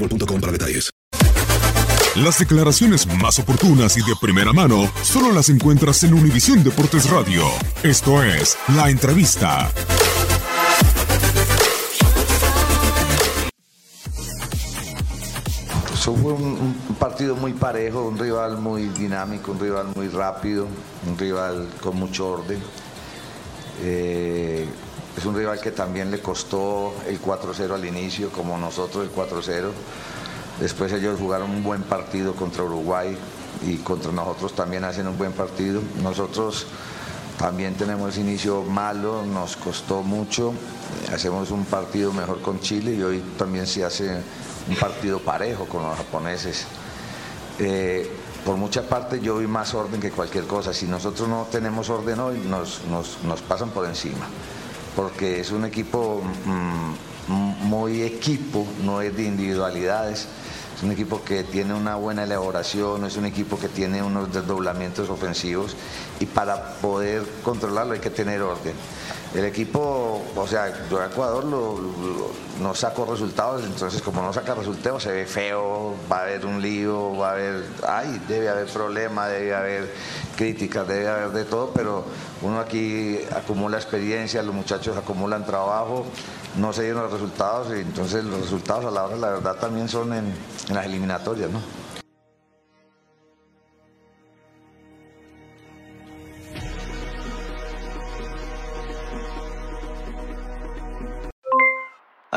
boostmobile.com para detalles. Las declaraciones más oportunas y de primera mano solo las encuentras en Univisión Deportes Radio. Esto es La Entrevista. Eso fue un, un partido muy parejo, un rival muy dinámico, un rival muy rápido, un rival con mucho orden. Eh, es un rival que también le costó el 4-0 al inicio, como nosotros el 4-0. Después ellos jugaron un buen partido contra Uruguay y contra nosotros también hacen un buen partido. Nosotros también tenemos inicio malo, nos costó mucho. Hacemos un partido mejor con Chile y hoy también se hace un partido parejo con los japoneses. Eh, por mucha parte yo vi más orden que cualquier cosa. Si nosotros no tenemos orden hoy, nos, nos pasan por encima. Porque es un equipo mm, muy equipo, no es de individualidades. Es un equipo que tiene una buena elaboración, es un equipo que tiene unos desdoblamientos ofensivos y para poder controlarlo hay que tener orden. El equipo, o sea, yo a Ecuador no saco resultados, entonces como no saca resultados se ve feo, va a haber un lío, va a haber, ay, debe haber problemas, debe haber críticas, debe haber de todo, pero uno aquí acumula experiencia, los muchachos acumulan trabajo, no se dieron los resultados y entonces los resultados a la hora, la verdad, también son en, en las eliminatorias, ¿no?